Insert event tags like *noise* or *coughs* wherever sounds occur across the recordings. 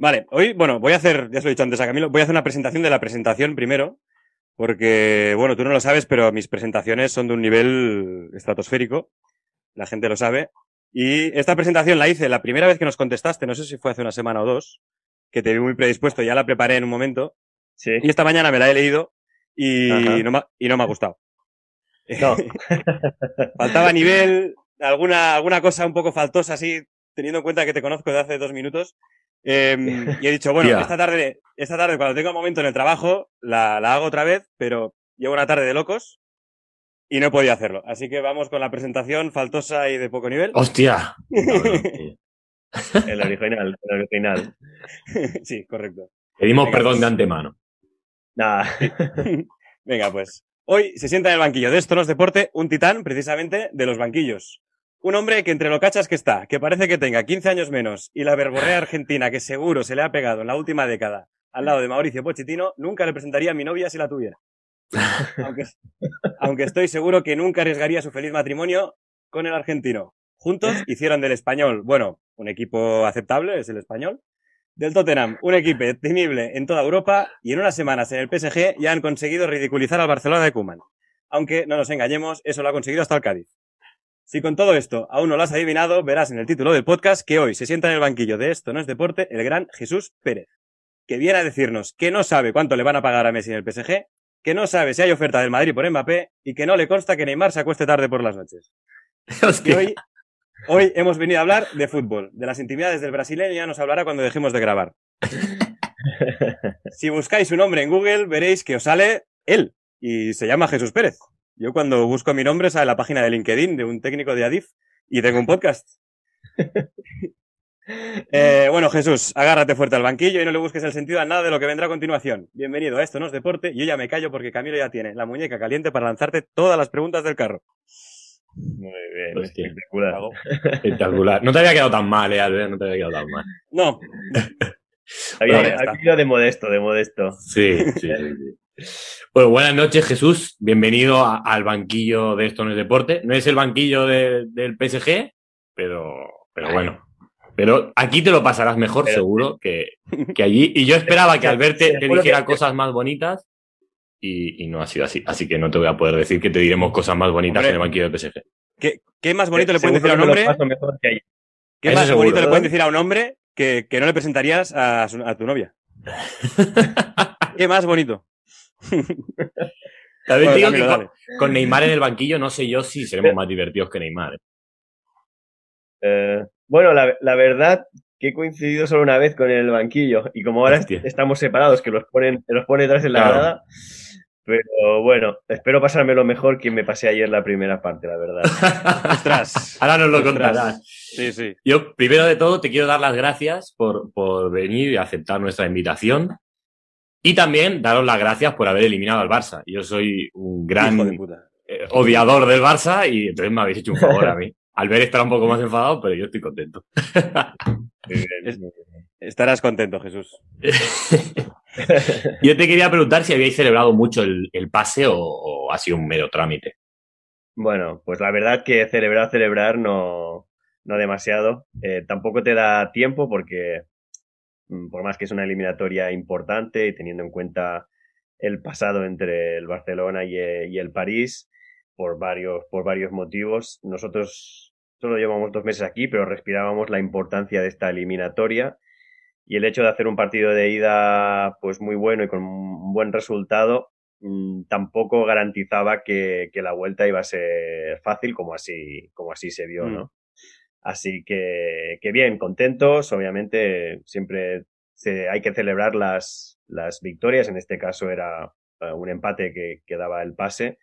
Vale, hoy, bueno, voy a hacer, ya os lo he dicho antes a Camilo, voy a hacer una presentación de la presentación primero, porque, bueno, tú no lo sabes, pero mis presentaciones son de un nivel estratosférico, la gente lo sabe, y esta presentación la hice la primera vez que nos contestaste, no sé si fue hace una semana o dos, que te vi muy predispuesto, ya la preparé en un momento, Sí. y esta mañana me la he leído y, Ajá. no, me, y no me ha gustado. No. *laughs* *laughs* Faltaba nivel, alguna, alguna cosa un poco faltosa así, teniendo en cuenta que te conozco de hace dos minutos. Eh, y he dicho, bueno, esta tarde, esta tarde cuando tenga un momento en el trabajo, la, la hago otra vez, pero llevo una tarde de locos y no he podido hacerlo. Así que vamos con la presentación faltosa y de poco nivel. ¡Hostia! *laughs* El original, el original. *laughs* sí, correcto. Pedimos Venga, perdón pues. de antemano. Nada. *laughs* Venga, pues. Hoy se sienta en el banquillo de Esto no es deporte un titán, precisamente, de los banquillos. Un hombre que entre lo cachas que está, que parece que tenga 15 años menos, y la verborrea argentina que seguro se le ha pegado en la última década al lado de Mauricio Pochettino, nunca le presentaría a mi novia si la tuviera. *laughs* Aunque, aunque estoy seguro que nunca arriesgaría su feliz matrimonio con el argentino. Juntos hicieron del español, bueno, un equipo aceptable, es el español, del Tottenham, un equipo temible en toda Europa y en unas semanas en el PSG ya han conseguido ridiculizar al Barcelona de Koeman. Aunque, no nos engañemos, eso lo ha conseguido hasta el Cádiz. Si con todo esto aún no lo has adivinado, verás en el título del podcast que hoy se sienta en el banquillo de Esto no es deporte el gran Jesús Pérez, que viene a decirnos que no sabe cuánto le van a pagar a Messi en el PSG, que no sabe si hay oferta del Madrid por Mbappé y que no le consta que Neymar se acueste tarde por las noches. *laughs* Y hoy, hoy hemos venido a hablar de fútbol, de las intimidades del brasileño ya nos hablará cuando dejemos de grabar. *laughs* Si buscáis su nombre en Google, veréis que os sale él, y se llama Jesús Pérez. Yo cuando busco mi nombre sale la página de LinkedIn de un técnico de Adif y tengo un podcast. *laughs* Eh, bueno, Jesús, agárrate fuerte al banquillo y no le busques el sentido a nada de lo que vendrá a continuación. Bienvenido a Esto no es deporte. Yo ya me callo porque Camilo ya tiene la muñeca caliente para lanzarte todas las preguntas del carro. Muy bien, Hostia. espectacular. Espectacular. No te había quedado tan mal, eh, Albert, no te había quedado tan mal. No, *laughs* Había, está. había de modesto, de modesto. Sí, sí, *laughs* sí. Bueno, buenas noches, Jesús. Bienvenido a- al banquillo de Esto no es deporte. No es el banquillo de- del PSG, pero, pero bueno. Pero aquí te lo pasarás mejor, Pero- seguro, que, que allí. Y yo esperaba que Albert *laughs* te, te dijera cosas más bonitas y, y no ha sido así. Así que no te voy a poder decir que te diremos cosas más bonitas Hombre. en el banquillo del PSG. ¿qué, qué más bonito le pueden decir a un hombre? que. ¿Qué Eso más seguro, bonito le pueden decir a un hombre que, que no le presentarías a tu novia? *laughs* ¿Qué más bonito? *laughs* También Bueno, te digo Camilo, que dale. con, con Neymar en el banquillo no sé yo si seremos más divertidos que Neymar. ¿eh? Eh, bueno, la, la verdad que he coincidido solo una vez con el banquillo y como ahora Hostia. estamos separados, que los ponen, los pone detrás en la Claro. grada, pero bueno, espero pasarme lo mejor que me pasé ayer la primera parte, la verdad. *laughs* Ostras. Ahora nos lo contarás. Sí, sí. Yo, primero de todo, te quiero dar las gracias por, por venir y aceptar nuestra invitación. Y también daros las gracias por haber eliminado al Barça. Yo soy un gran Hijo de puta. eh, odiador del Barça y entonces me habéis hecho un *laughs* favor a mí. Albert estará un poco más enfadado, pero yo estoy contento. *laughs* Estarás contento, Jesús. *laughs* yo te quería preguntar si habíais celebrado mucho el, el pase o, o ha sido un mero trámite. Bueno, pues la verdad que celebrar, celebrar no, no demasiado. Eh, tampoco te da tiempo porque, por más que es una eliminatoria importante y teniendo en cuenta el pasado entre el Barcelona y, eh, y el París, por varios, por varios motivos, nosotros solo llevamos dos meses aquí, pero respirábamos la importancia de esta eliminatoria y el hecho de hacer un partido de ida pues muy bueno y con un buen resultado mm, tampoco garantizaba que, que la vuelta iba a ser fácil como así, como así se vio, Mm. ¿no? Así que, que bien, contentos, obviamente siempre se, hay que celebrar las, las victorias, en este caso era eh, un empate que, que daba el pase,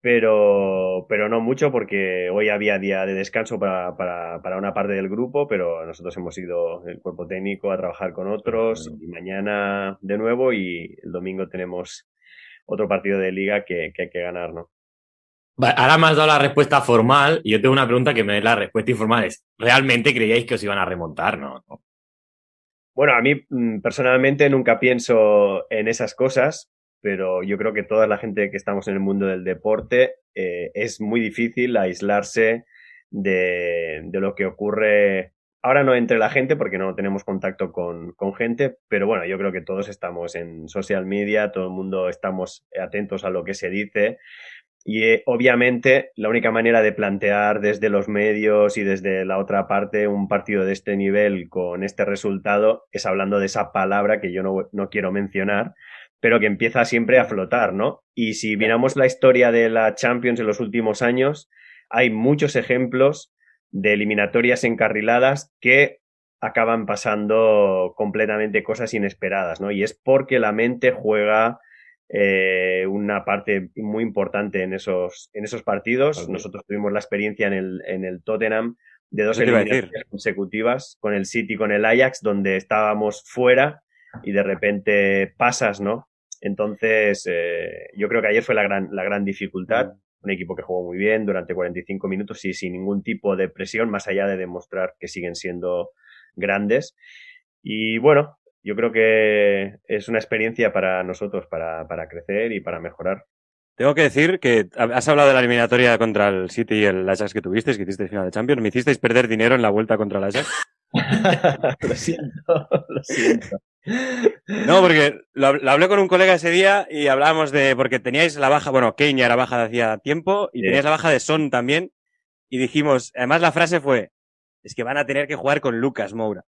pero, pero no mucho porque hoy había día de descanso para, para, para una parte del grupo, pero nosotros hemos ido el cuerpo técnico a trabajar con otros y mañana de nuevo y el domingo tenemos otro partido de liga que, que hay que ganar, ¿no? Ahora me has dado la respuesta formal y yo tengo una pregunta que me es la respuesta informal. Es, ¿realmente creíais que os iban a remontar? No. Bueno, a mí mm, personalmente nunca pienso en esas cosas, pero yo creo que toda la gente que estamos en el mundo del deporte eh, es muy difícil aislarse de, de lo que ocurre Ahora no entre la gente porque no tenemos contacto con, con, gente, pero bueno, yo creo que todos estamos en social media, todo el mundo estamos atentos a lo que se dice y eh, obviamente la única manera de plantear desde los medios y desde la otra parte un partido de este nivel con este resultado es hablando de esa palabra que yo no, no quiero mencionar, pero que empieza siempre a flotar, ¿no? Y si miramos la historia de la Champions en los últimos años, hay muchos ejemplos de eliminatorias encarriladas que acaban pasando completamente cosas inesperadas, ¿no? Y es porque la mente juega eh, una parte muy importante en esos, en esos partidos. Nosotros tuvimos la experiencia en el, en el Tottenham de dos eliminatorias consecutivas con el City, con el Ajax, donde estábamos fuera y de repente pasas, ¿no? Entonces, eh, yo creo que ayer fue la gran, la gran dificultad un equipo que jugó muy bien durante 45 minutos y sin ningún tipo de presión, más allá de demostrar que siguen siendo grandes. Y bueno, yo creo que es una experiencia para nosotros, para, para crecer y para mejorar. Tengo que decir que has hablado de la eliminatoria contra el City y el Ajax que tuvisteis, que hicisteis final de Champions. ¿Me hicisteis perder dinero en la vuelta contra el Ajax? *laughs* lo siento, lo siento. No, porque lo, hablé con un colega ese día y hablábamos de, porque teníais la baja, bueno, Kane era baja de hacía tiempo y teníais la baja de Son también y dijimos, además la frase fue, es que van a tener que jugar con Lucas Moura.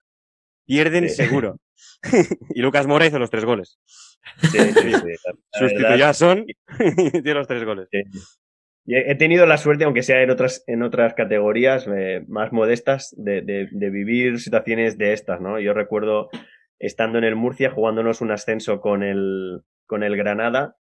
Pierden seguro. *laughs* y Lucas Moura hizo los tres goles. Sí, sí, *laughs* Sustituyó a Son *laughs* y dio los tres goles. he tenido la suerte, aunque sea en otras, en otras categorías eh, más modestas, de, de, de, vivir situaciones de estas, ¿no? Yo recuerdo estando en el Murcia, jugándonos un ascenso con el, con el Granada.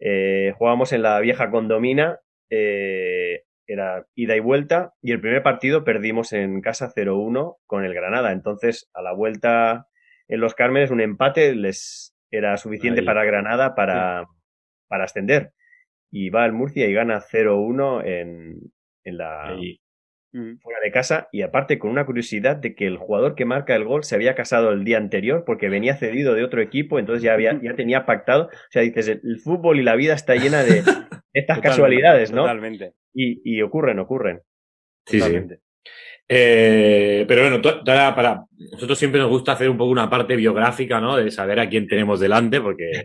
Eh, jugábamos en la vieja condomina, eh, era ida y vuelta, y el primer partido perdimos en casa 0-1 con el Granada. Entonces, a la vuelta en los Cármenes, un empate les era suficiente para Granada para, para ascender. Y va el Murcia y gana 0-1 en, en la, fuera de casa y aparte con una curiosidad de que el jugador que marca el gol se había casado el día anterior porque venía cedido de otro equipo, entonces ya había ya tenía pactado, o sea, dices, el, fútbol y la vida está llena de estas casualidades, ¿no? Totalmente. Y, y ocurren, ocurren. Sí, totalmente. Eh, pero bueno, para, para, nosotros siempre nos gusta hacer un poco una parte biográfica, ¿no? De saber a quién tenemos delante, porque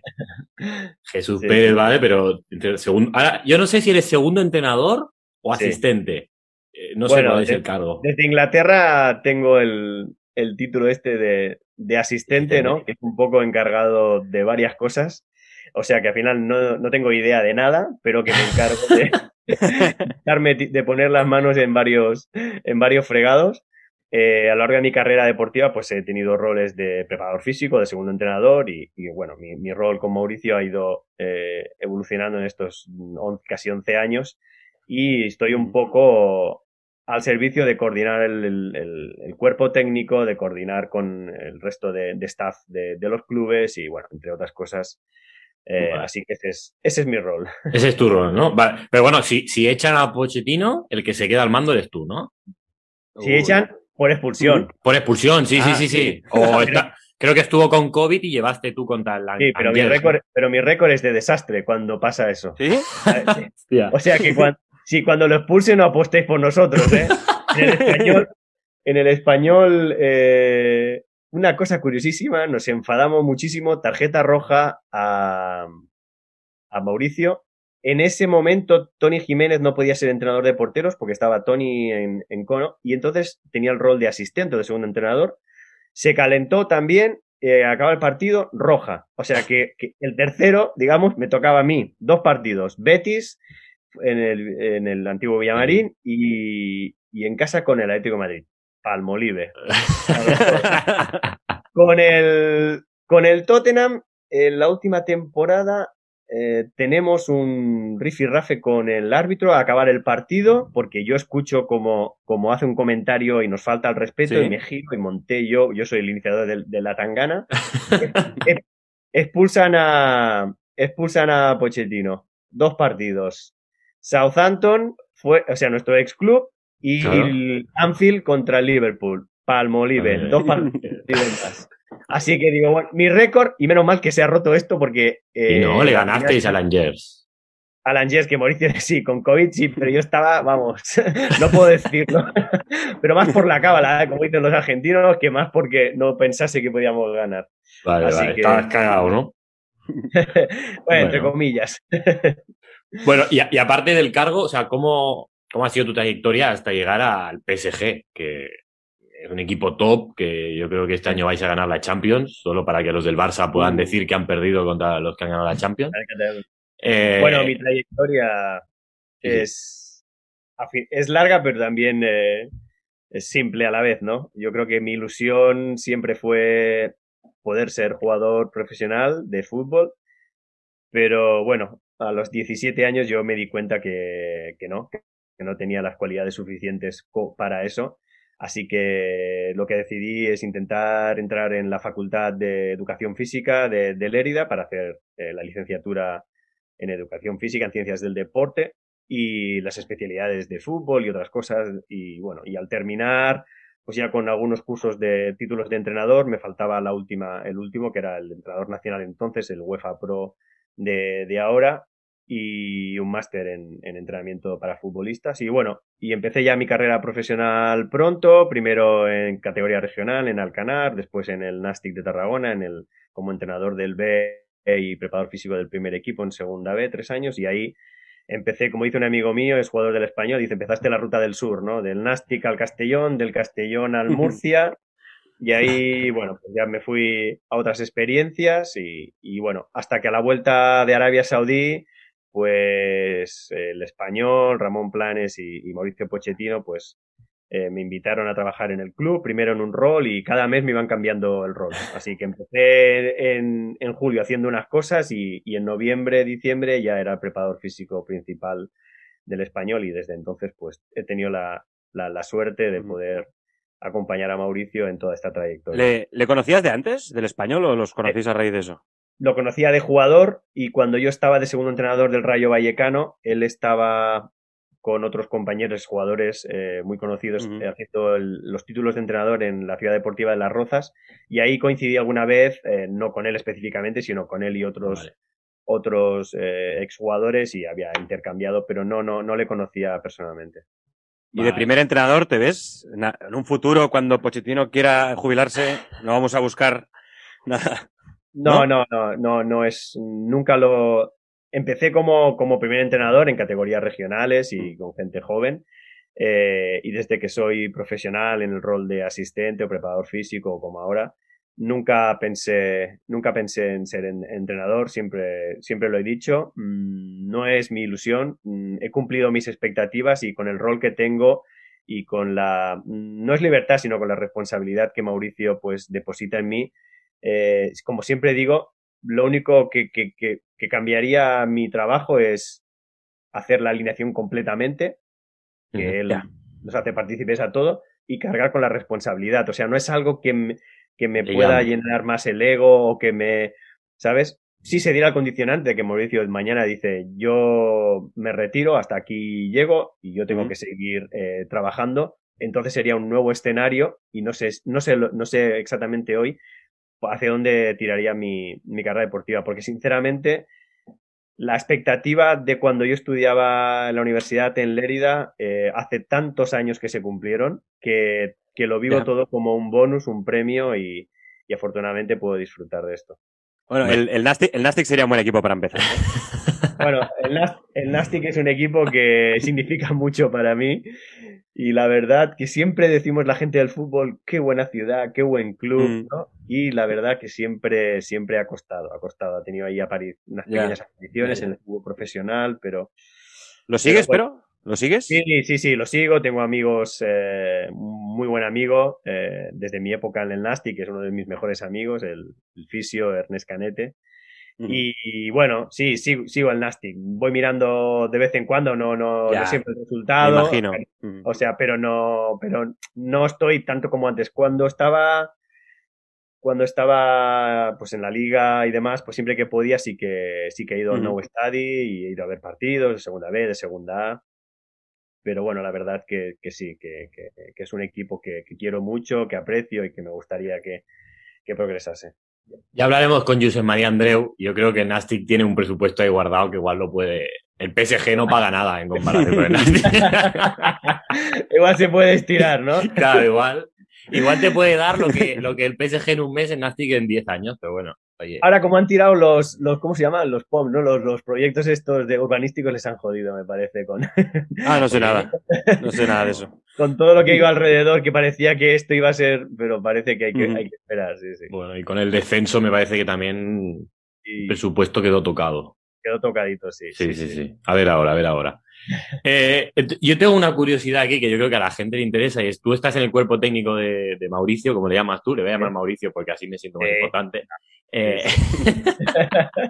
*laughs* Jesús Pérez, ¿vale? Pero segundo, ahora, yo no sé si eres segundo entrenador o asistente. Eh, no sé cuál es el cargo. Desde Inglaterra tengo el, el título este de, de asistente, ¿no? Que es un poco encargado de varias cosas. O sea que al final no, no tengo idea de nada, pero que me encargo de, *laughs* *laughs* de poner las manos en varios, en varios fregados. Eh, a lo largo de mi carrera deportiva, pues he tenido roles de preparador físico, de segundo entrenador y, y bueno, mi, mi, rol con Mauricio ha ido eh, evolucionando en estos casi 11 años y estoy un poco al servicio de coordinar el, el, el, cuerpo técnico, de coordinar con el resto de, de staff de, de, los clubes y, bueno, entre otras cosas. Eh, vale. Así que ese es, ese es mi rol. *laughs* Ese es tu rol, ¿no? Vale. Pero bueno, si, si echan a Pochettino, el que se queda al mando eres tú, ¿no? Si Uy. echan, por expulsión. Por expulsión, sí, ah, sí, sí, sí. sí. O *laughs* está, creo que estuvo con COVID y llevaste tú contra la. Sí, pero mi, récord, pero mi récord es de desastre cuando pasa eso. ¿Sí? sí. *laughs* O sea que cuando, Sí, cuando lo expulsen no apostéis por nosotros, ¿eh? En el español, en el español eh, una cosa curiosísima, nos enfadamos muchísimo, tarjeta roja a, a Mauricio. En ese momento, Tony Jiménez no podía ser entrenador de porteros porque estaba Tony en, en cono y entonces tenía el rol de asistente de segundo entrenador. Se calentó también, eh, acaba el partido, roja. O sea que, el tercero, digamos, me tocaba a mí. Dos partidos, Betis en el, en el antiguo Villamarín y, y en casa con el Atlético Madrid. Palmolive. *laughs* con el con el Tottenham en la última temporada eh, tenemos un rifirrafe con el árbitro a acabar el partido porque yo escucho como, como hace un comentario y nos falta el respeto sí. y me giro y monté yo, yo soy el iniciador de, de la tangana. *laughs* expulsan a expulsan a Pochettino. Dos partidos. Southampton fue, o sea, nuestro ex club y claro. el Anfield contra Liverpool. Palmolive, dos partidos. *laughs* Así que digo, bueno, mi récord, y menos mal que se ha roto esto porque. Eh, y no, le ganasteis a Langers. Alan Jess, que Mauricio *laughs* sí, con COVID sí, pero yo estaba, vamos, *laughs* no puedo decirlo, pero más por la cábala, ¿eh? como dicen los argentinos, que más porque no pensase que podíamos ganar. Vale, Así vale. Que... Estabas cagado, ¿no? bueno, entre comillas. bueno, y, y, aparte del cargo, o sea, ¿cómo, ¿cómo ha sido tu trayectoria hasta llegar al PSG? Que es un equipo top, que yo creo que este año vais a ganar la Champions, solo para que los del Barça puedan decir que han perdido contra los que han ganado la *laughs* Champions. Eh, bueno, mi trayectoria es, es larga, pero también eh, es simple a la vez, ¿no? Yo creo que mi ilusión siempre fue poder ser jugador profesional de fútbol, pero bueno, a los 17 años yo me di cuenta que, que no, que no tenía las cualidades suficientes para eso. Así que lo que decidí es intentar entrar en la Facultad de Educación Física de, de Lérida para hacer eh, la licenciatura en educación física, en ciencias del deporte y las especialidades de fútbol y otras cosas. Y bueno, y al terminar, pues ya con algunos cursos de títulos de entrenador, me faltaba la última, el último, que era el entrenador nacional entonces, el UEFA Pro de, de ahora, y un máster en, en, entrenamiento para futbolistas. Y bueno, y empecé ya mi carrera profesional pronto, primero en categoría regional, en Alcanar, después en el Nastic de Tarragona, en el, como entrenador del B y preparador físico del primer equipo en segunda B, tres años, y ahí empecé, como dice un amigo mío, es jugador del español, dice, empezaste la ruta del sur, ¿no? Del Nastic al Castellón, del Castellón al *laughs* Murcia, y ahí, bueno, pues ya me fui a otras experiencias y, y bueno, hasta que a la vuelta de Arabia Saudí, pues el español, Ramón Planes y, y Mauricio Pochettino, pues eh, me invitaron a trabajar en el club, primero en un rol y cada mes me iban cambiando el rol. Así que empecé en, en julio haciendo unas cosas y, y, en noviembre, diciembre ya era el preparador físico principal del español y desde entonces pues he tenido la, la, la suerte de poder acompañar a Mauricio en toda esta trayectoria. ¿Le, ¿le conocías de antes del español o los conocéis a raíz de eso? Lo conocía de jugador y cuando yo estaba de segundo entrenador del Rayo Vallecano, él estaba con otros compañeros jugadores eh, muy conocidos uh -huh. haciendo el, los títulos de entrenador en la ciudad deportiva de Las Rozas y ahí coincidí alguna vez, eh, no con él específicamente, sino con él y otros vale. otros eh, exjugadores y había intercambiado, pero no, no, no le conocía personalmente. ¿Y vale. de primer entrenador te ves? En un futuro, cuando Pochettino quiera jubilarse, no vamos a buscar nada. No, no, no, no, no es, nunca lo, empecé como, como primer entrenador en categorías regionales y con gente joven. Eh, y desde que soy profesional en el rol de asistente o preparador físico, como ahora, nunca pensé, nunca pensé en ser en, entrenador, siempre, siempre lo he dicho. Mm, no es mi ilusión, mm, he cumplido mis expectativas y con el rol que tengo y con la, no es libertad, sino con la responsabilidad que Mauricio pues deposita en mí. Eh, como siempre digo, lo único que, que, que, que, cambiaría mi trabajo es hacer la alineación completamente, que él nos hace partícipes a todo, y cargar con la responsabilidad. O sea, no es algo que me, que me pueda llenar más el ego o que me, ¿sabes? Si se diera el condicionante que Mauricio mañana dice, yo me retiro, hasta aquí llego y yo tengo uh -huh. que seguir eh, trabajando, entonces sería un nuevo escenario y no sé, no sé, no sé exactamente hoy hacia dónde tiraría mi, mi carrera deportiva, porque sinceramente la expectativa de cuando yo estudiaba en la universidad en Lérida, eh, hace tantos años que se cumplieron, que, que lo vivo yeah. todo como un bonus, un premio y, y, afortunadamente puedo disfrutar de esto. Bueno, el, el, Nastic, el Nastic sería un buen equipo para empezar. *laughs* bueno, el, el Nastic es un equipo que *laughs* significa mucho para mí y la verdad que siempre decimos la gente del fútbol, qué buena ciudad, qué buen club, mm. ¿no? Y la verdad que siempre, siempre ha costado, ha costado. Ha tenido ahí unas pequeñas yeah. apariciones yeah. en el fútbol profesional, pero... ¿Lo sigues, pero? pero? ¿Lo sigues? Sí, sí, sí, lo sigo. Tengo amigos, eh, muy buen amigo, eh, desde mi época en el Nasti, que es uno de mis mejores amigos, el, el fisio Ernest Canete. Y, bueno, sí, sigo, sigo el Nastic. Voy mirando de vez en cuando, no, no, no siempre el resultado. Me imagino. O sea, pero no, pero no estoy tanto como antes. Cuando estaba, cuando estaba pues en la liga y demás, pues siempre que podía sí que, sí que he ido a No Study y he ido a ver partidos de segunda B, de segunda A. Pero bueno, la verdad que, que sí, que, que, que, es un equipo que, que quiero mucho, que aprecio y que me gustaría que, que progresase. Ya hablaremos con Josep María Andreu. Yo creo que Nastic tiene un presupuesto ahí guardado que igual lo puede, El PSG no *laughs* paga nada en comparación con el *laughs* igual se puede estirar, ¿no? Claro, igual. Igual te puede dar lo que, lo que el PSG en un mes en Nastic en 10 años, pero bueno. Oye. Ahora, como han tirado los, los ¿cómo se llaman? Los POM, ¿no? Los, los proyectos estos de urbanísticos les han jodido, me parece, con... *laughs* Ah, no sé nada. No sé nada de eso. *laughs* con todo lo que iba alrededor, que parecía que esto iba a ser, pero parece que hay que, hay que esperar, sí, sí. Bueno, y con el descenso me parece que también el presupuesto quedó tocado. quedó tocadito, sí. Sí, sí, sí. A ver ahora, a ver ahora. *laughs* Eh, yo tengo una curiosidad aquí que yo creo que a la gente le interesa y es, tú estás en el cuerpo técnico de, de Mauricio, como le llamas tú, le voy a llamar. Mauricio porque así me siento más Sí. importante. Eh, *laughs*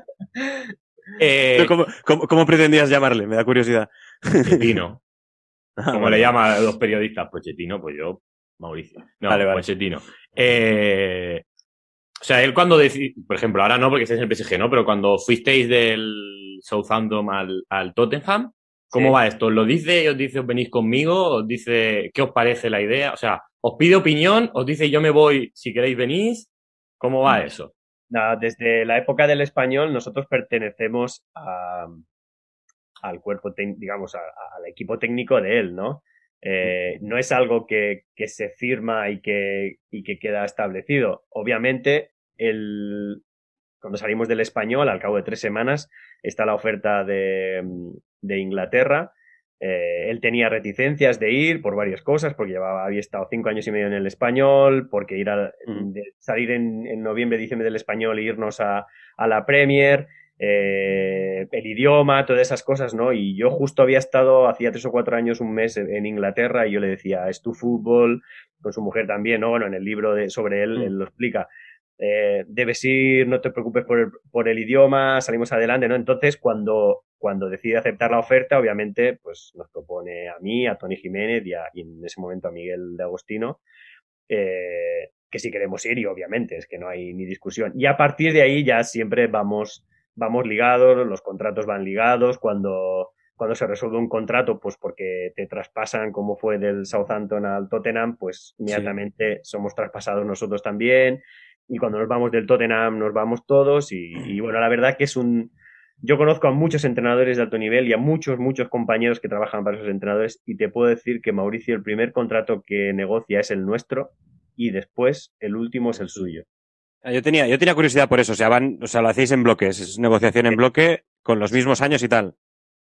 eh, ¿Cómo, cómo, cómo pretendías llamarle? Me da curiosidad. Pochettino, *laughs* Ah, como le llaman a los periodistas, Pochettino, pues yo, Mauricio. No, Vale, vale. Pochettino. Eh, o sea, él cuando decide, por ejemplo, ahora no porque estáis en el PSG, ¿no? Pero cuando fuisteis del Southampton al, al Tottenham, ¿cómo Sí. va esto? ¿Lo dice y os dice os venís conmigo? ¿Os dice qué os parece la idea? O sea, ¿os pide opinión? ¿Os dice yo me voy si queréis venís? ¿Cómo va eso? Nada, desde la época del español nosotros pertenecemos a, al cuerpo, digamos, a- a- al equipo técnico de él, ¿no? Eh, no es algo que, que se firma y que, y que queda establecido. Obviamente, el, cuando salimos del español, al cabo de tres semanas, está la oferta de, de Inglaterra. Eh, él tenía reticencias de ir por varias cosas, porque llevaba, había estado cinco años y medio en el español, porque ir a, de salir en, en noviembre, diciembre del español e irnos a, a la Premier, eh, el idioma, todas esas cosas, ¿no? Y yo justo había estado, hacía tres o cuatro años, un mes en Inglaterra, y yo le decía, es tu fútbol, con su mujer también, ¿no? Bueno, en el libro de, sobre él, Mm. él lo explica. Eh, debes ir, no te preocupes por el, por el idioma, salimos adelante, ¿no? Entonces, cuando, cuando decide aceptar la oferta, obviamente, pues nos propone a mí, a Tony Jiménez y, a- y en ese momento a Miguel de Agostino, eh, que si queremos ir, y obviamente, es que no hay ni discusión. Y a partir de ahí ya siempre vamos, vamos ligados, los contratos van ligados, cuando, cuando se resuelve un contrato, pues porque te traspasan como fue del Southampton al Tottenham, pues inmediatamente somos traspasados nosotros también. Y cuando nos vamos del Tottenham, nos vamos todos. Y, y *clears throat* bueno, la verdad que es un. Yo conozco a muchos entrenadores de alto nivel y a muchos, muchos compañeros que trabajan para esos entrenadores. Y te puedo decir que Mauricio, el primer contrato que negocia es el nuestro. Y después el último es el suyo. Ah, Yo tenía, yo tenía curiosidad por eso. O sea, van, o sea, lo hacéis en bloques. Es negociación en bloque con los mismos años y tal.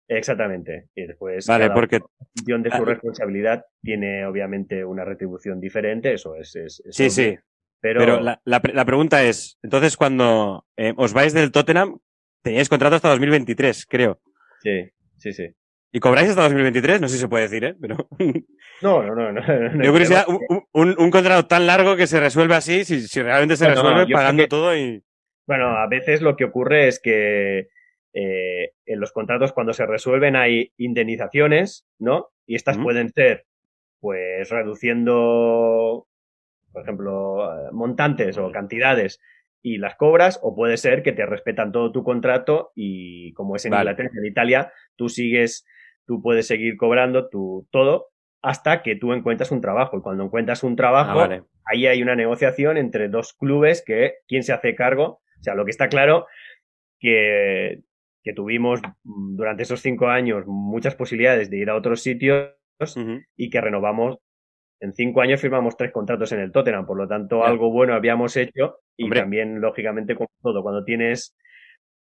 Exactamente. Y después. Vale, cada porque función de su Ah. responsabilidad tiene obviamente una retribución diferente. Eso es. es- es sí, obvio. sí. Pero, Pero la, la pregunta es, entonces cuando eh, os vais del Tottenham, teníais contrato hasta 2023, creo. sí, sí, sí. ¿Y cobráis hasta 2023? No sé si se puede decir, ¿eh? Pero *laughs* No, no, no. no, no yo curiosidad, un, un, un contrato tan largo que se resuelve así, si, si realmente se resuelve pagando que- todo y... Bueno, a veces lo que ocurre es que eh, en los contratos cuando se resuelven hay indemnizaciones, ¿no? Y estas pueden ser, pues, reduciendo, por ejemplo, eh, montantes o cantidades y las cobras, o puede ser que te respetan todo tu contrato y como es en Vale. Inglaterra, en Italia, tú sigues, tú puedes seguir cobrando tu todo hasta que tú encuentras un trabajo. Y cuando encuentras un Ah, trabajo, vale. ahí hay una negociación entre dos clubes que quién se hace cargo. O sea, lo que está claro que, que tuvimos mm, durante esos cinco años muchas posibilidades de ir a otros sitios y que renovamos. En cinco años firmamos tres contratos en el Tottenham, por lo tanto, algo bueno habíamos hecho y Hombre. también, lógicamente, como todo, cuando tienes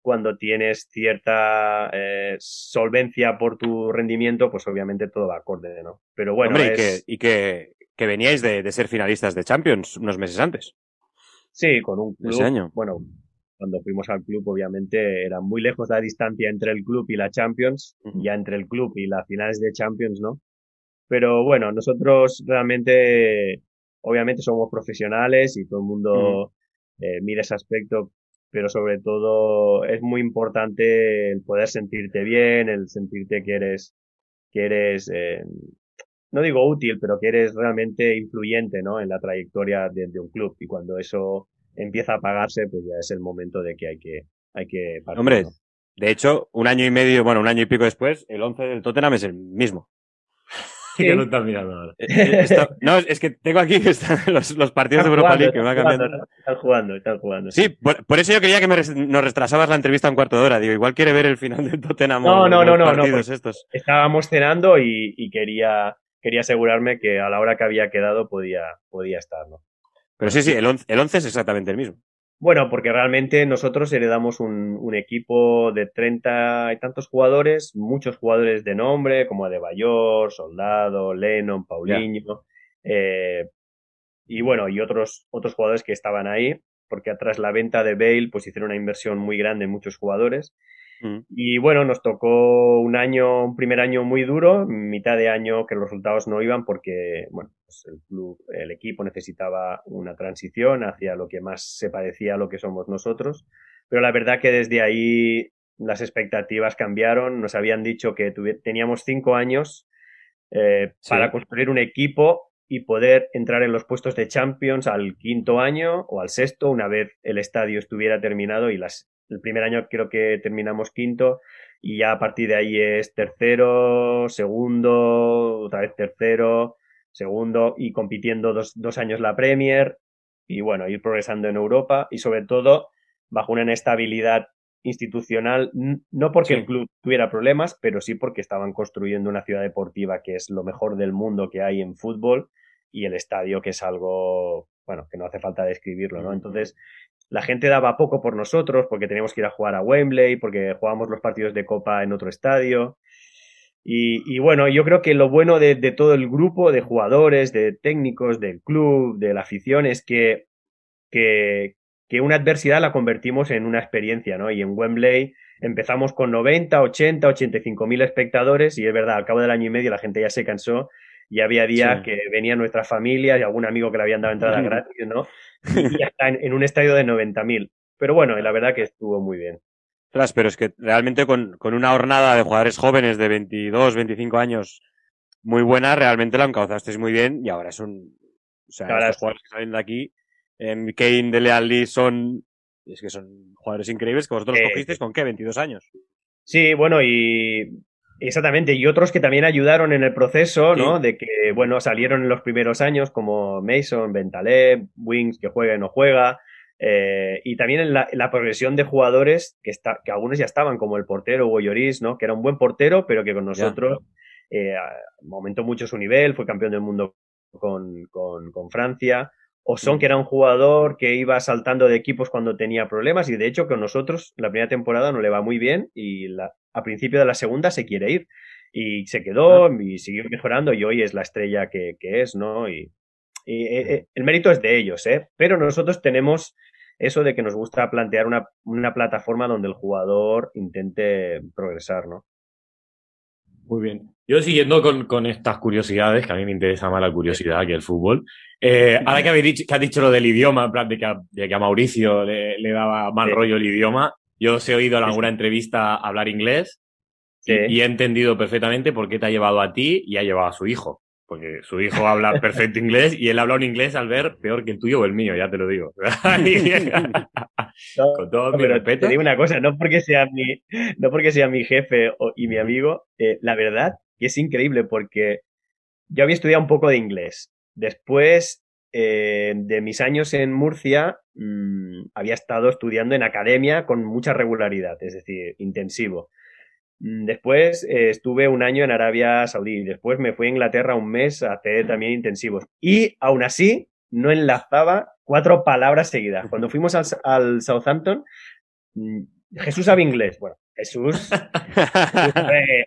cuando tienes cierta eh, solvencia por tu rendimiento, pues obviamente todo va acorde, ¿no? Pero bueno, Hombre, y, es- que, y que, que veníais de, de ser finalistas de Champions unos meses antes. Sí, con un club. Ese año. Bueno, cuando fuimos al club, obviamente era muy lejos la distancia entre el club y la Champions, ya entre el club y las finales de Champions, ¿no? Pero bueno, nosotros realmente, obviamente somos profesionales y todo el mundo eh, mira ese aspecto, pero sobre todo es muy importante el poder sentirte bien, el sentirte que eres, que eres, eh, no digo útil, pero que eres realmente influyente, ¿no? En la trayectoria de, de un club. Y cuando eso empieza a pagarse, pues ya es el momento de que hay que, hay que Hombre, ¿no? de hecho, un año y medio, bueno, un año y pico después, el 11 del Tottenham es el mismo. *laughs* que no estás mirando ahora. No, es que tengo aquí que *laughs* están los, los partidos de Europa jugando, League que me va cambiando. jugando, Están jugando, están jugando. Sí, por, por eso yo quería que me res- nos retrasabas la entrevista un cuarto de hora. Digo, igual quiere ver el final del Tottenham No, no, no, no, no, estos. Estábamos cenando y, y quería, quería asegurarme que a la hora que había quedado podía, podía estar, ¿no? Pero sí, sí, el 11, el 11 es exactamente el mismo. Bueno, porque realmente nosotros heredamos un, un equipo de treinta y tantos jugadores, muchos jugadores de nombre, como Adebayor, Soldado, Lennon, Paulinho, eh, y bueno, y otros, otros jugadores que estaban ahí, porque tras la venta de Bale, pues hicieron una inversión muy grande en muchos jugadores. Mm. Y bueno, nos tocó un año, un primer año muy duro, mitad de año que los resultados no iban porque, bueno, pues el club, el equipo necesitaba una transición hacia lo que más se parecía a lo que somos nosotros. Pero la verdad que desde ahí las expectativas cambiaron. Nos habían dicho que teníamos cinco años eh, Sí. para construir un equipo y poder entrar en los puestos de Champions al quinto año o al sexto, una vez el estadio estuviera terminado y las, el primer año creo que terminamos quinto y ya a partir de ahí es tercero, segundo, otra vez tercero, segundo y compitiendo dos, dos años la Premier y bueno, ir progresando en Europa y sobre todo bajo una inestabilidad institucional, no porque Sí. el club tuviera problemas, pero sí porque estaban construyendo una ciudad deportiva que es lo mejor del mundo que hay en fútbol y el estadio que es algo, bueno, que no hace falta describirlo, ¿no? Entonces, la gente daba poco por nosotros porque teníamos que ir a jugar a Wembley, porque jugábamos los partidos de Copa en otro estadio. Y, y bueno, yo creo que lo bueno de, de todo el grupo de jugadores, de técnicos, del club, de la afición, es que, que, que una adversidad la convertimos en una experiencia, ¿no? Y en Wembley empezamos con 90, 80, 85 mil espectadores y es verdad, al cabo del año y medio la gente ya se cansó y había días Sí. que venían nuestras familias y algún amigo que le habían dado entrada *laughs* gratis, ¿no? Y ya está en, en un estadio de 90 mil. Pero bueno, la verdad que estuvo muy bien. Pero es que realmente con, con una hornada de jugadores jóvenes de 22, 25 años muy buena, realmente la encauzasteis muy bien y ahora son, o sea, Ahora sí. jugadores que salen de aquí, em, Kane, Dele Alli, son, es que son jugadores increíbles que vosotros Eh, cogisteis con qué, 22 años. Sí, bueno, y exactamente, y otros que también ayudaron en el proceso, ¿no? Sí. De que, bueno, salieron en los primeros años como Mason, Bentaleb, Wings, que juega y no juega, eh, y también en la, en la progresión de jugadores que, está, que algunos ya estaban, como el portero Hugo Lloris, ¿no? Que era un buen portero, pero que con nosotros eh, aumentó mucho su nivel, fue campeón del mundo con, con, con Francia. O Son, Mm. que era un jugador que iba saltando de equipos cuando tenía problemas y de hecho con nosotros la primera temporada no le va muy bien y la, a principio de la segunda se quiere ir y se quedó y siguió mejorando y hoy es la estrella que, que es, ¿no? Y, y, eh, eh, el mérito es de ellos, ¿eh? Pero nosotros tenemos eso de que nos gusta plantear una, una plataforma donde el jugador intente progresar, ¿no? Muy bien. Yo siguiendo con, con estas curiosidades, que a mí me interesa más la curiosidad que el fútbol. eh, ahora que habéis dicho, que has dicho lo del idioma, en plan de que a, de que a Mauricio le, le daba mal Sí. rollo el idioma, yo os he oído en alguna entrevista hablar inglés Sí. y, y he entendido perfectamente por qué te ha llevado a ti y ha llevado a su hijo. Porque su hijo habla *laughs* perfecto inglés y él habla un inglés al ver peor que el tuyo o el mío, ya te lo digo. *laughs* *laughs* No, Con todo No, mi respeto. te digo una cosa, no porque sea mi, no porque sea mi jefe o- y mi amigo, eh, la verdad que es increíble porque yo había estudiado un poco de inglés. Después eh, de mis años en Murcia, mm, había estado estudiando en academia con mucha regularidad, es decir, intensivo. Mm, Después eh, estuve un año en Arabia Saudí, después me fui a Inglaterra un mes a hacer también intensivos. Y aún así no enlazaba cuatro palabras seguidas. Cuando fuimos al, al Southampton, mm, Jesús sabe inglés. Bueno, Jesús, eh,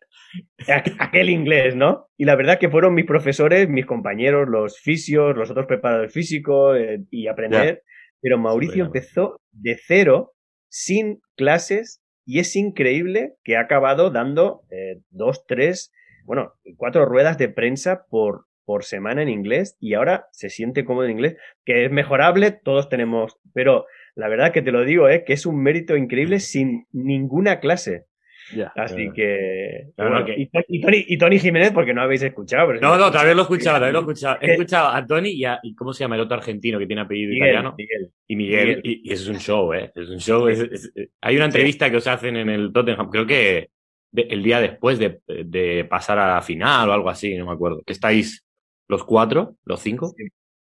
aqu- aquel inglés, ¿no? Y la verdad que fueron mis profesores, mis compañeros, los fisios, los otros preparadores físicos eh, y aprender. Pero Mauricio empezó de cero, sin clases, y es increíble que ha acabado dando eh, dos, tres, bueno, cuatro ruedas de prensa por, por semana en inglés y ahora se siente cómodo en inglés, que es mejorable, todos tenemos, pero la verdad que te lo digo, eh, que es un mérito increíble sin ninguna clase. Así que... Claro, bueno, que- y, Tony, y Tony- y Tony Jiménez, porque no habéis escuchado. pero No, lo no, también lo he escuchado, también lo he escuchado. He Eh, escuchado a Tony y a, ¿cómo se llama el otro argentino que tiene apellido Miguel, italiano? Miguel. Y Miguel, Miguel. Y, y eso es un show, ¿eh? Es un show. es- es- hay una Sí. entrevista que os hacen en el Tottenham, creo que el día después de, de, pasar a la final o algo así, no me acuerdo. Que estáis los cuatro, los cinco.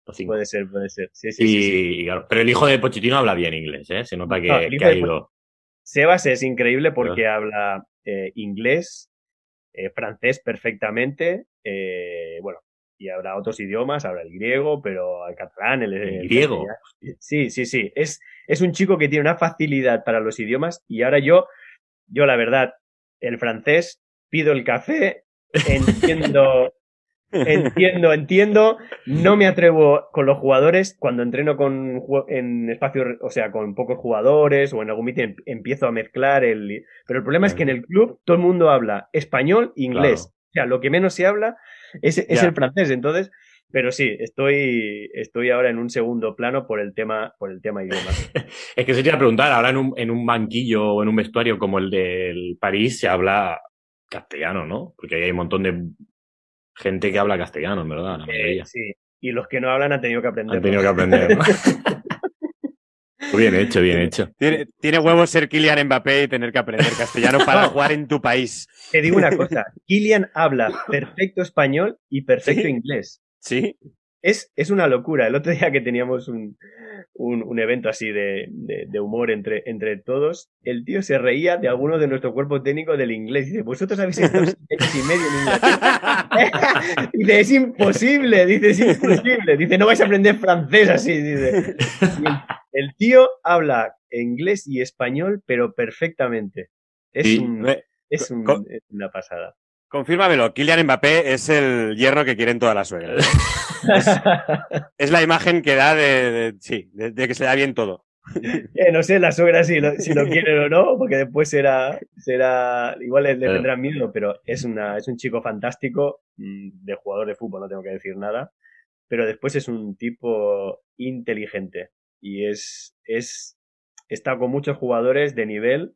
Los cinco. Puede ser, puede ser. Sí, sí, sí, pero el hijo de Pochettino habla bien inglés, ¿eh? Se nota que, ha ido. Sebas es increíble porque habla eh, inglés, eh, francés perfectamente, eh, bueno, y habrá otros idiomas, habrá el griego, pero el catalán, el, griego. Sí, sí, sí. Es, es un chico que tiene una facilidad para los idiomas y ahora yo, yo la verdad, el francés, pido el café, *laughs* entiendo, entiendo, entiendo, no me atrevo con los jugadores, cuando entreno con, en espacios, o sea, con pocos jugadores o en algún meeting em, empiezo a mezclar el... Pero el problema es que en el club todo el mundo habla español, inglés. O sea, lo que menos se habla es, es el francés, entonces, pero sí, estoy, estoy ahora en un segundo plano por el tema, por el tema idioma. *laughs* es que se te iba a preguntar, ahora en un, en un banquillo o en un vestuario como el del París se habla castellano, ¿no? Porque ahí hay un montón de gente que habla castellano, en verdad, la mayoría. sí, y los que no hablan han tenido que aprender. Han tenido que aprender. *laughs* bien hecho, bien hecho. Tiene, tiene, huevos ser Kylian Mbappé y tener que aprender *laughs* castellano para jugar en tu país. Te digo una cosa, *laughs* Kylian habla perfecto español y perfecto inglés. Sí. Es, es una locura. El otro día que teníamos un, un, evento así de, de, humor entre, entre todos, el tío se reía de alguno de nuestro cuerpo técnico del inglés. Dice, vosotros habéis estado *laughs* y medio en inglés. *laughs* dice, es imposible, dice, es imposible. Dice, no vais a aprender francés así, dice. El, tío habla inglés y español, pero perfectamente. Es, un, es, un, es una pasada. Confírmamelo, Kylian Mbappé es el hierro que quieren todas las suegras. es, *laughs* la imagen que da de, sí, de, que se da bien todo. Eh, no sé la suegra si lo, si lo *laughs* quieren o no, porque después será, será igual le, tendrán miedo, pero es, una, es un chico fantástico, mm, de jugador de fútbol, no tengo que decir nada, pero después es un tipo inteligente y es, es, está con muchos jugadores de nivel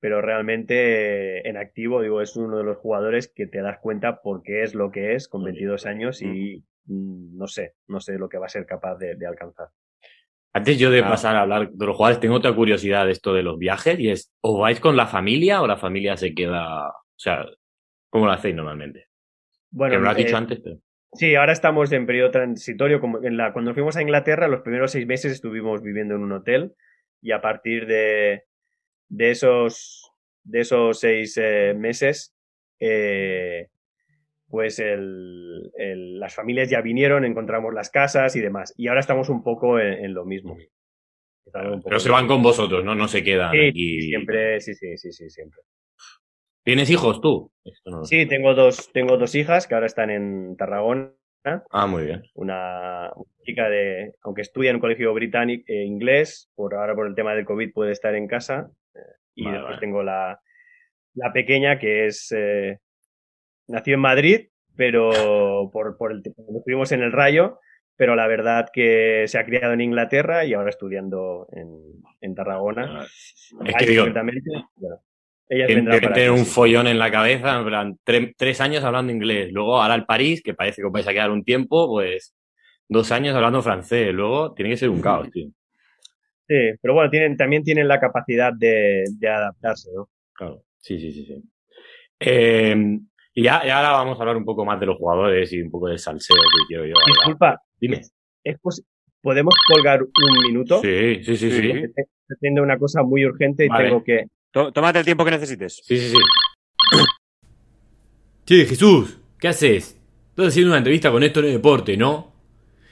pero realmente en activo, digo, es uno de los jugadores que te das cuenta por qué es lo que es con 22 años y mm, no sé, no sé lo que va a ser capaz de, alcanzar. Antes yo de pasar a hablar de los jugadores, tengo otra curiosidad de esto de los viajes y es, ¿o vais con la familia o la familia se queda, o sea, ¿cómo lo hacéis normalmente? Bueno, que lo has dicho eh, antes, pero... Sí, ahora estamos en periodo transitorio. Como en la, cuando fuimos a Inglaterra, los primeros seis meses estuvimos viviendo en un hotel y a partir de, de esos, de esos seis eh, meses, eh, pues el, las familias ya vinieron, encontramos las casas y demás. Y ahora estamos un poco en, lo mismo. Pero se van con vosotros, ¿no? No se quedan sí, Siempre, sí, sí, sí, sí, siempre. ¿Tienes hijos tú? sí, tengo dos, tengo dos hijas que ahora están en Tarragona. Ah, muy bien. Una, chica de, aunque estudia en un colegio británico, eh, inglés, por ahora por el tema del COVID puede estar en casa, y después tengo la, la, pequeña que es, eh, nació en Madrid, pero por, por el estuvimos en el Rayo, pero la verdad que se ha criado en Inglaterra y ahora estudiando en, en Tarragona. Ah, es que digo, ella tener un follón en la cabeza, en plan, tres años hablando inglés, luego ahora al París, que parece que os vais a quedar un tiempo, pues dos años hablando francés, luego tiene que ser un caos, tío. Sí, pero bueno, tienen, también tienen la capacidad de, adaptarse, ¿no? Claro, sí, sí, sí, sí. Em, y ya, ahora vamos a hablar un poco más de los jugadores y un poco del salseo que quiero yo. Disculpa, dime. ¿Podemos colgar un minuto? Sí, sí, sí, sí. Estoy haciendo una cosa muy urgente y tengo que... Tómate el tiempo que necesites. Sí, sí, sí. *coughs* Che, Jesús, ¿qué haces? Estás haciendo una entrevista con esto en el deporte, ¿no?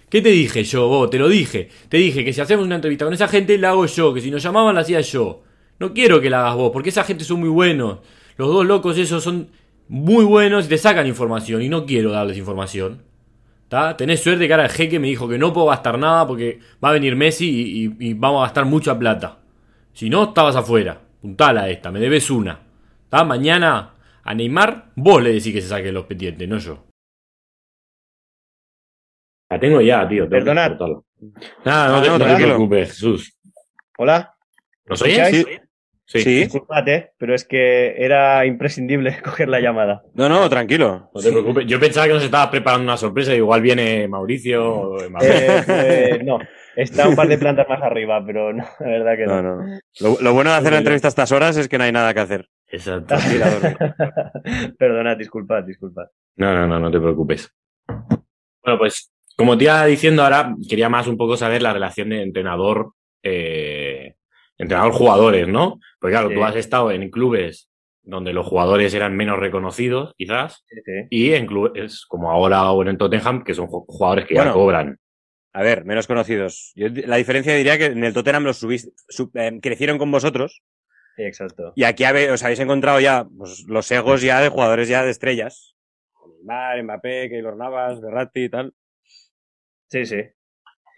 ¿Qué te dije yo, vos? Te lo dije. Te dije que si hacemos una entrevista con esa gente, la hago yo. Que si nos llamaban, la hacía yo. No quiero que la hagas vos, porque esa gente son muy buenos. Los dos locos esos son muy buenos y te sacan información. Y no quiero darles información. ¿Tá? Tenés suerte que ahora el jeque me dijo que no puedo gastar nada porque va a venir Messi y, vamos a gastar mucha plata. Si no, estabas afuera. Puntala esta, me debes una. ¿Tá? Mañana a Neymar, vos le decís que se saque los pendientes, no yo. La tengo ya, tío. Perdonad. Nada, no, te, no, preocupes, Jesús. Hola. ¿Nos oyes? Sí. Sí. sí. Disculpate, pero es que era imprescindible *laughs* coger la llamada. No, no, tranquilo. No te preocupes. Yo pensaba que nos estabas preparando una sorpresa. Igual viene Mauricio. O eh, eh, no, está un par de plantas más arriba, pero no, la verdad que no. no, Lo, bueno de hacer la entrevista a estas horas es que no hay nada que hacer. Exacto. *laughs* Perdona, disculpad, disculpad. No, no, no, no te preocupes. Bueno, pues como te iba diciendo ahora, quería más un poco saber la relación de entrenador, eh, entrenador-jugadores, ¿no? Porque claro, Sí. tú has estado en clubes donde los jugadores eran menos reconocidos, quizás, Sí, sí. y en clubes como ahora o en Tottenham, que son ju- jugadores que ya cobran. A ver, menos conocidos. Yo, la diferencia diría que en el Tottenham los subís, sub- eh, crecieron con vosotros Sí, exacto. y aquí habe- os habéis encontrado ya pues, los egos ya de jugadores ya de estrellas. Neymar, Mbappé, Keylor Navas, Berratti y tal. Sí, sí.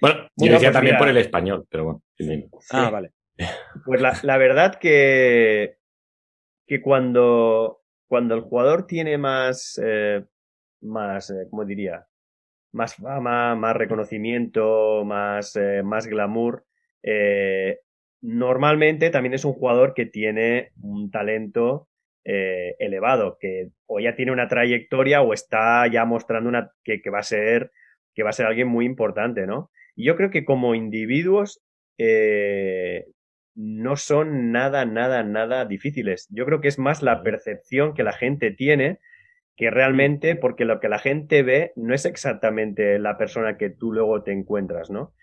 Bueno, yo decía también por el español, pero bueno. sí, Ah, vale. Pues la, la verdad que, que cuando, cuando el jugador tiene más, eh, más, eh, ¿cómo diría? Más fama, más reconocimiento, más, eh, más glamour, eh, normalmente también es un jugador que tiene un talento eh, elevado, que o ya tiene una trayectoria o está ya mostrando una, que, que va a ser, que va a ser alguien muy importante, ¿no? Y yo creo que como individuos, no son nada, nada, nada difíciles. Yo creo que es más la percepción que la gente tiene que realmente, porque lo que la gente ve no es exactamente la persona que tú luego te encuentras, ¿no?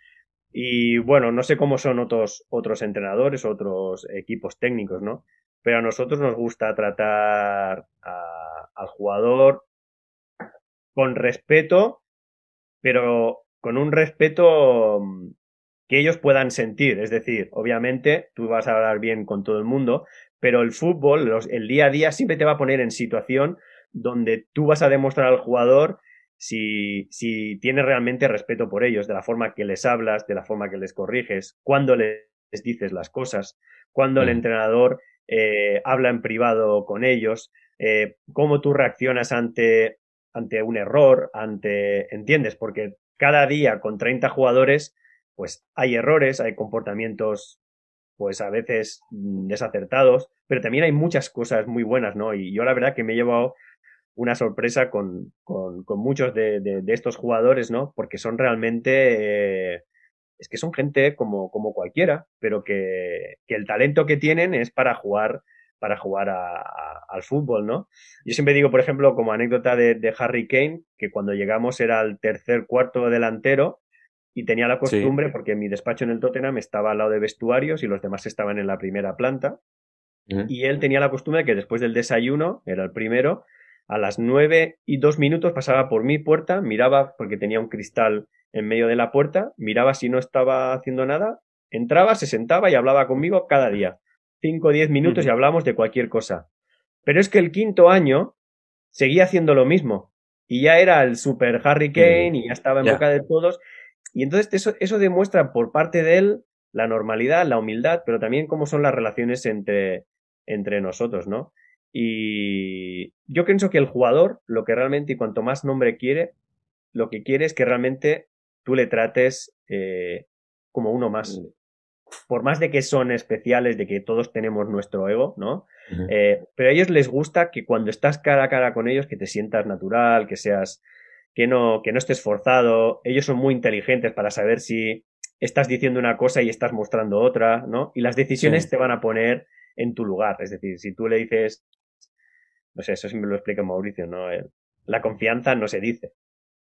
Y bueno, no sé cómo son otros, otros entrenadores, otros equipos técnicos, ¿no? Pero a nosotros nos gusta tratar a- al jugador con respeto, pero con un respeto mm, que ellos puedan sentir. Es decir, obviamente tú vas a hablar bien con todo el mundo, pero el fútbol, el día a día siempre te va a poner en situación donde tú vas a demostrar al jugador si, si tienes realmente respeto por ellos, de la forma que les hablas, de la forma que les corriges, cuando les dices las cosas, cuando el Mm. entrenador eh, habla en privado con ellos, eh, cómo tú reaccionas ante, ante un error, ante, ¿entiendes? Porque cada día con 30 jugadores, pues hay errores, hay comportamientos, pues a veces mm, desacertados, pero también hay muchas cosas muy buenas, ¿no? Y yo la verdad que me he llevado una sorpresa con, con, con muchos de, de, de estos jugadores, ¿no? Porque son realmente, eh, es que son gente como, como cualquiera, pero que, que el talento que tienen es para jugar para jugar a, a- al fútbol, ¿no? Yo siempre digo, por ejemplo, como anécdota de, de Harry Kane, que cuando llegamos era el tercer, cuarto delantero y tenía la Sí. costumbre, porque mi despacho en el Tottenham estaba al lado de vestuarios y los demás estaban en la primera planta, y él tenía la costumbre de que después del desayuno, era el primero, a las nueve y dos minutos pasaba por mi puerta, miraba, porque tenía un cristal en medio de la puerta, miraba si no estaba haciendo nada, entraba, se sentaba y hablaba conmigo cada día. Cinco o diez minutos y Ujú. hablábamos de cualquier cosa. Pero es que el quinto año seguía haciendo lo mismo. Y ya era el super Harry Kane y ya estaba en boca de todos. Y entonces eso, eso demuestra por parte de él la normalidad, la humildad, pero también cómo son las relaciones entre, entre nosotros, ¿no? Y yo pienso que el jugador, lo que realmente, y cuanto más nombre quiere, lo que quiere es que realmente tú le trates eh, como uno más. Por más de que son especiales, de que todos tenemos nuestro ego, ¿no? Eh, pero a ellos les gusta que cuando estás cara a cara con ellos, que te sientas natural, que seas, que no, que no estés forzado. Ellos son muy inteligentes para saber si estás diciendo una cosa y estás mostrando otra, ¿no? Y las decisiones Sí. te van a poner en tu lugar. Es decir, si tú le dices, no sé, eso siempre lo explica Mauricio, ¿no? El- la confianza no se dice,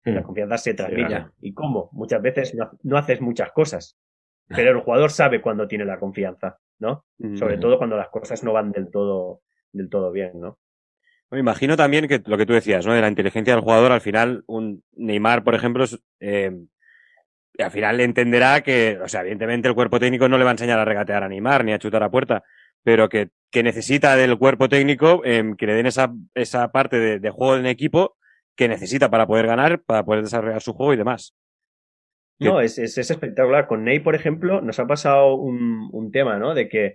la confianza se transmite. ¿Y cómo? Muchas veces no, no haces muchas cosas, pero el jugador sabe cuando tiene la confianza, ¿no? Sobre Ujú. todo cuando las cosas no van del todo, del todo bien, ¿no? Me imagino también que lo que tú decías, ¿no? De la inteligencia del jugador, al final, un Neymar, por ejemplo, eh, al final entenderá que, o sea, evidentemente el cuerpo técnico no le va a enseñar a regatear a Neymar ni a chutar a puerta, pero que, que necesita del cuerpo técnico eh, que le den esa, esa parte de, de juego en equipo que necesita para poder ganar, para poder desarrollar su juego y demás. No, es, es, es espectacular. Con Ney, por ejemplo, nos ha pasado un, un tema, ¿no? De que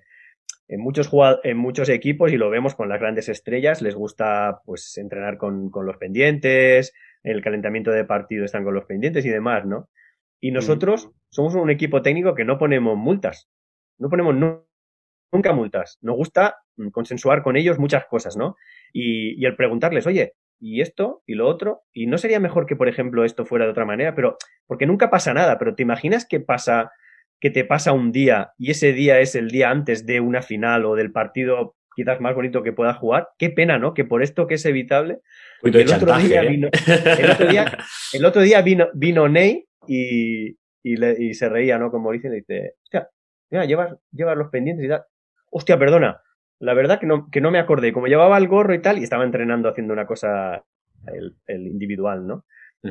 en muchos, en muchos equipos, y lo vemos con las grandes estrellas, les gusta pues entrenar con, con los pendientes, en el calentamiento de partido están con los pendientes y demás, ¿no? Y nosotros somos un equipo técnico que no ponemos multas. No ponemos nunca multas. Nos gusta mm, consensuar con ellos muchas cosas, ¿no? Y, y el preguntarles, oye, ¿y esto? ¿Y lo otro? ¿Y no sería mejor que, por ejemplo, esto fuera de otra manera? Pero, porque nunca pasa nada, pero ¿te imaginas que pasa, que te pasa un día y ese día es el día antes de una final o del partido quizás más bonito que pueda jugar. Qué pena, ¿no? Que por esto que es evitable. De El otro, día ¿eh? vino, *laughs* el otro día, el otro día vino, vino Ney y, y, le- y se reía, ¿no? Como dicen, dice, hostia, mira, llevas, llevas los pendientes y tal. Hostia, perdona. La verdad que no, que no me acordé. Como llevaba el gorro y tal, y estaba entrenando haciendo una cosa, el, el individual, ¿no?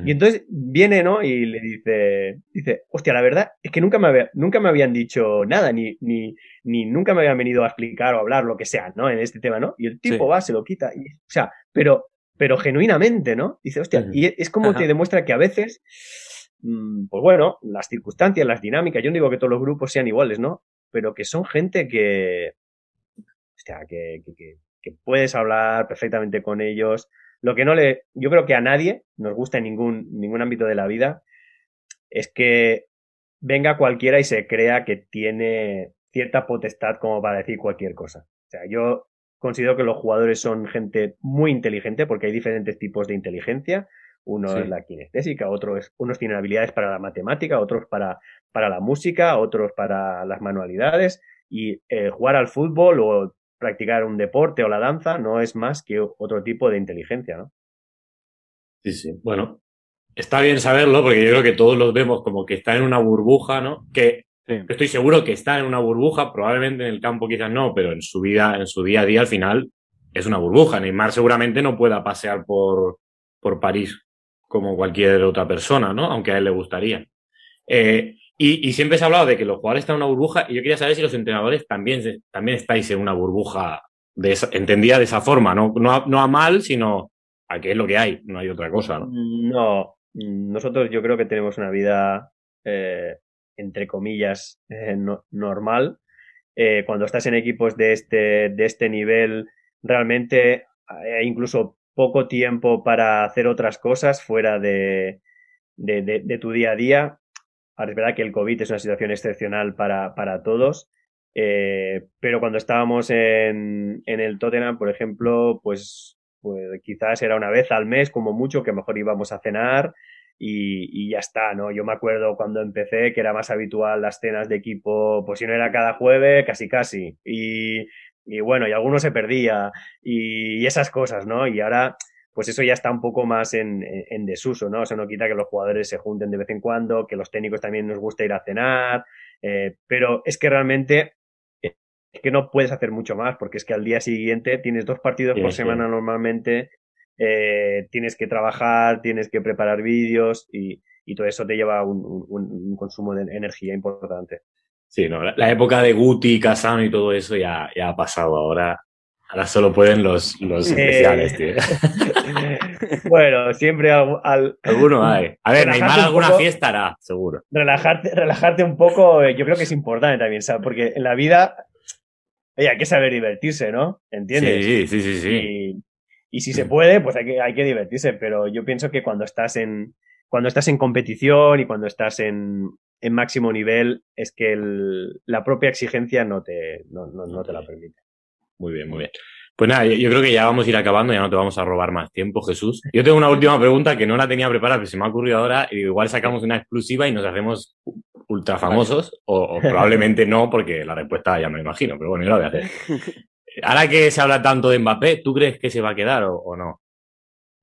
Y entonces viene, ¿no? Y le dice, dice, hostia, la verdad es que nunca me, había- nunca me habían dicho nada, ni, ni, ni nunca me habían venido a explicar o hablar lo que sea, ¿no? En este tema, ¿no? Y el tipo Sí. va, se lo quita. Y, o sea, pero, pero genuinamente, ¿no? Dice, hostia, y es como Ajá. te demuestra que a veces, mm, pues bueno, las circunstancias, las dinámicas, yo no digo que todos los grupos sean iguales, ¿no? Pero que son gente que, que, que puedes hablar perfectamente con ellos. Lo que no le, yo creo que a nadie nos gusta en ningún, ningún ámbito de la vida es que venga cualquiera y se crea que tiene cierta potestad como para decir cualquier cosa. O sea, yo considero que los jugadores son gente muy inteligente porque hay diferentes tipos de inteligencia. Uno Sí. es la kinestésica, otro es, unos tienen habilidades para la matemática, otros para, para la música, otros para las manualidades. Y eh, jugar al fútbol o practicar un deporte o la danza no es más que otro tipo de inteligencia, ¿no? Sí, sí. Bueno, está bien saberlo porque yo creo que todos los vemos como que está en una burbuja, ¿no? Que Sí. estoy seguro que está en una burbuja, probablemente en el campo quizás no, pero en su vida, en su día a día al final es una burbuja. Neymar seguramente no pueda pasear por, por París como cualquier otra persona, ¿no? Aunque a él le gustaría. Eh, y, siempre se ha hablado de que los jugadores están en una burbuja y yo quería saber si los entrenadores también, también estáis en una burbuja de esa- entendida de esa forma, ¿no? No a, mal, sino a que es lo que hay, no hay otra cosa, ¿no? No, nosotros yo creo que tenemos una vida, eh, entre comillas, eh, no- normal. Cuando estás en equipos de este, de este nivel, realmente incluso poco tiempo para hacer otras cosas fuera de, de, de- de tu día a día. Ahora es verdad que el COVID es una situación excepcional para, para todos, eh, pero cuando estábamos en, en el Tottenham, por ejemplo, pues, pues quizás era una vez al mes como mucho que mejor íbamos a cenar y, y ya está, ¿no? Yo me acuerdo cuando empecé que era más habitual las cenas de equipo, pues si no era cada jueves, casi casi. Y, y bueno, y alguno se perdía y, y esas cosas, ¿no? Y ahora pues eso ya está un poco más en, en, en desuso, ¿no? Eso no quita que los jugadores se junten de vez en cuando, que los técnicos también nos gusta ir a cenar, eh, pero es que realmente es que no puedes hacer mucho más, porque es que al día siguiente tienes dos partidos Sí, por sí. semana normalmente, eh, tienes que trabajar, tienes que preparar vídeos y, y todo eso te lleva un, un, un consumo de energía importante. Sí, no, la, la época de Guti, Casano y todo eso ya, ya ha pasado. Ahora, ahora solo pueden los, los Eh. especiales, tío. *laughs* bueno, siempre al, al- Alguno hay. A ver, Neymar un alguna poco. fiesta hará, seguro. relajarte, relajarte un poco, eh, yo creo que es importante también, ¿sabes? Porque en la vida hay que saber divertirse, ¿no? ¿Entiendes? Sí, sí, sí, sí. Y, y si se puede, pues hay que, hay que divertirse, pero yo pienso que cuando estás en, cuando estás en competición y cuando estás en, en máximo nivel, es que el- la propia exigencia no te, no, no, no te la permite. Muy bien, muy bien. Pues nada, yo, yo creo que ya vamos a ir acabando, ya no te vamos a robar más tiempo, Jesús. Yo tengo una última pregunta que no la tenía preparada, pero se me ha ocurrido ahora. Igual sacamos una exclusiva y nos hacemos ultra famosos, o, o probablemente no, porque la respuesta ya me imagino, pero bueno, yo la voy a hacer. *laughs* Ahora que se habla tanto de Mbappé, ¿tú crees que se va a quedar o, o no?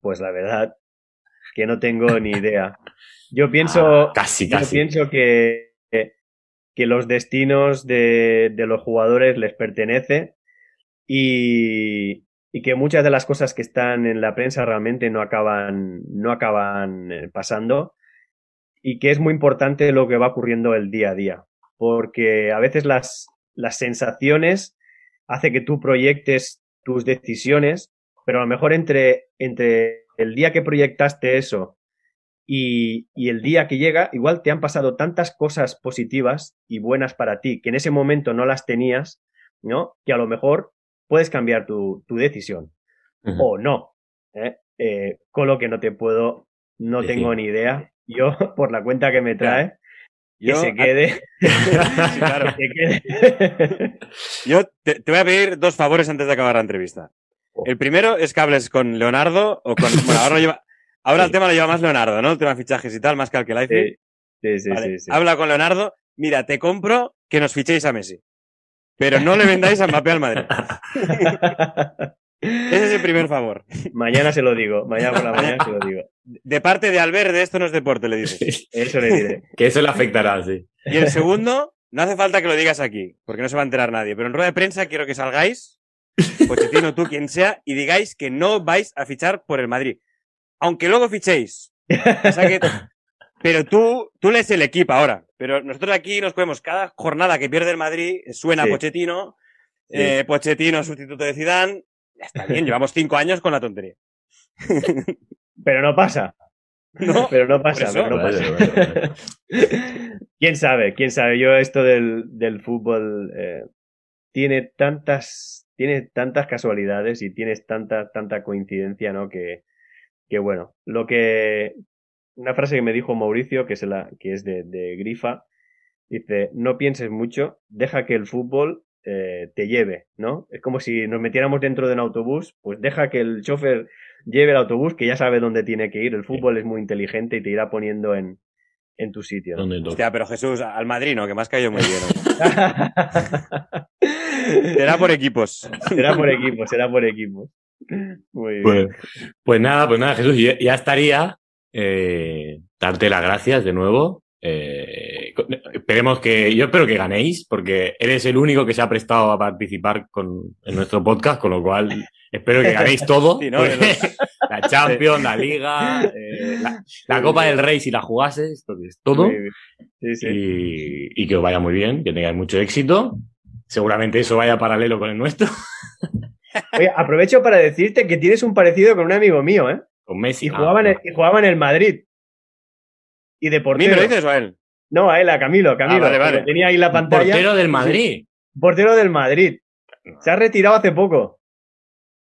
Pues la verdad que no tengo ni idea. Yo pienso, Ah, casi, yo casi. pienso que, que los destinos de, de los jugadores les pertenece y, y que muchas de las cosas que están en la prensa realmente no acaban, no acaban eh, pasando y que es muy importante lo que va ocurriendo el día a día, porque a veces las, las sensaciones hace que tú proyectes tus decisiones, pero a lo mejor entre, entre el día que proyectaste eso y, y el día que llega, igual te han pasado tantas cosas positivas y buenas para ti que en ese momento no las tenías, ¿no? Que a lo mejor puedes cambiar tu, tu decisión o no. ¿eh? Eh, con lo que no te puedo, no Decir. tengo ni idea. Yo, *laughs* por la cuenta que me trae, que Yo, se quede. *laughs* Claro. *laughs* que quede. Yo te, te voy a pedir dos favores antes de acabar la entrevista. El primero es que hables con Leonardo o con. Bueno, ahora, lleva, ahora el tema lo lleva más Leonardo, ¿no? El tema de fichajes y tal, más que al que sí, sí, sí, Vale, sí, sí. Habla con Leonardo. Mira, te compro que nos fichéis a Messi. pero no le vendáis a Mbappé al Madrid. *laughs* Ese es el primer favor. mañana se lo digo, *laughs* mañana por la mañana se lo digo. De parte de Albert, de esto no es deporte, le dices. Eso le diré. Que eso le afectará, sí. Y el segundo, no hace falta que lo digas aquí, porque no se va a enterar nadie, pero en rueda de prensa quiero que salgáis, Pochettino, tú, quien sea, y digáis que no vais a fichar por el Madrid. Aunque luego fichéis. O sea que- *laughs* pero tú, tú lees el equipo ahora. Pero nosotros aquí nos comemos cada jornada que pierde el Madrid, suena Sí. Pochettino, Sí. eh, Pochettino sustituto de Zidane. Ya está bien, *laughs* llevamos cinco años con la tontería. *laughs* Pero no pasa. ¿No? Pero no pasa, pero no Vale, pasa. vale, vale. quién sabe, quién sabe. Yo esto del, del fútbol eh, tiene tantas, tiene tantas casualidades y tienes tanta, tanta coincidencia, ¿no? Que, que bueno, lo que, una frase que me dijo Mauricio, que es la, que es de, de Grifa, dice, no pienses mucho, deja que el fútbol eh, te lleve, ¿no? Es como si nos metiéramos dentro de un autobús, pues deja que el chofer lleve el autobús, que ya sabe dónde tiene que ir. El fútbol es muy inteligente y te irá poniendo en, en tu sitio. ¿no? Hostia, pero Jesús, al Madrid no, que has caído muy bien. ¿no? *laughs* Será por equipos. será por equipo, será por equipo. *laughs* Muy bien. Pues, pues nada, pues nada, Jesús, ya, ya estaría eh, darte las gracias de nuevo. Eh, esperemos que, yo espero que ganéis, porque eres el único que se ha prestado a participar con, en nuestro podcast, con lo cual espero que ganéis todo. *laughs* Sí, ¿no? porque *laughs* la Champions, la Liga, eh, la, la Copa del Rey si la jugases, entonces todo. Sí, sí. Y, y que os vaya muy bien, que tengáis mucho éxito. Seguramente eso vaya paralelo con el nuestro, Oye, aprovecho para decirte que tienes un parecido con un amigo mío, ¿eh? con Messi. Y Ah, jugaba, en el, y jugaba en el Madrid. Y de ¿A mí portero. me lo dices o a él? No, a él, a Camilo, Camilo. Ah, vale, vale. que Tenía ahí la pantalla. Portero del Madrid. Portero del Madrid. Se ha retirado hace poco.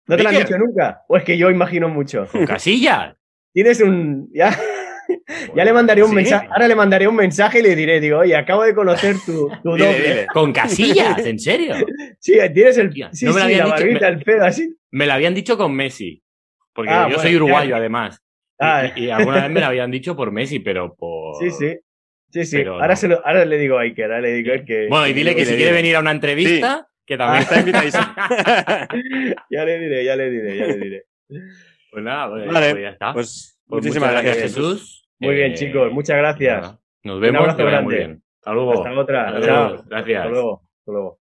¿No te lo han dicho nunca? O es que yo imagino mucho. Con Casillas. *laughs* Tienes un. Ya, ya le mandaré un ¿Sí? mensaje. Ahora le mandaré un mensaje y le diré, digo, oye, acabo de conocer tu, tu Dile, doble. dile. Con Casillas, ¿en serio? *laughs* Sí, tienes el. Sí, no me lo sí, habían la dicho, barbita, me- el pedo así. Me lo habían dicho con Messi. Porque Ah, yo bueno, soy uruguayo, ya. además. Ah, Y, y alguna vez me lo *laughs* habían dicho por Messi, pero por. sí, sí. Sí, sí. Pero Ahora, no. se lo, ahora le digo a Iker, ahora le digo a Iker que. Bueno, y dile que si quiere venir a una entrevista, que Ah, también Está invitadísimo. *laughs* ya le diré, ya le diré, ya le diré. Pues nada, pues, Vale, pues ya está. Pues Pues muchísimas gracias, Jesús. Muy bien, Eh, chicos, muchas gracias. nada, Nos vemos. abrazo vaya muy grande. bien. Hasta luego. Hasta otra. Hasta Chao. luego. Gracias. Hasta luego. Hasta luego.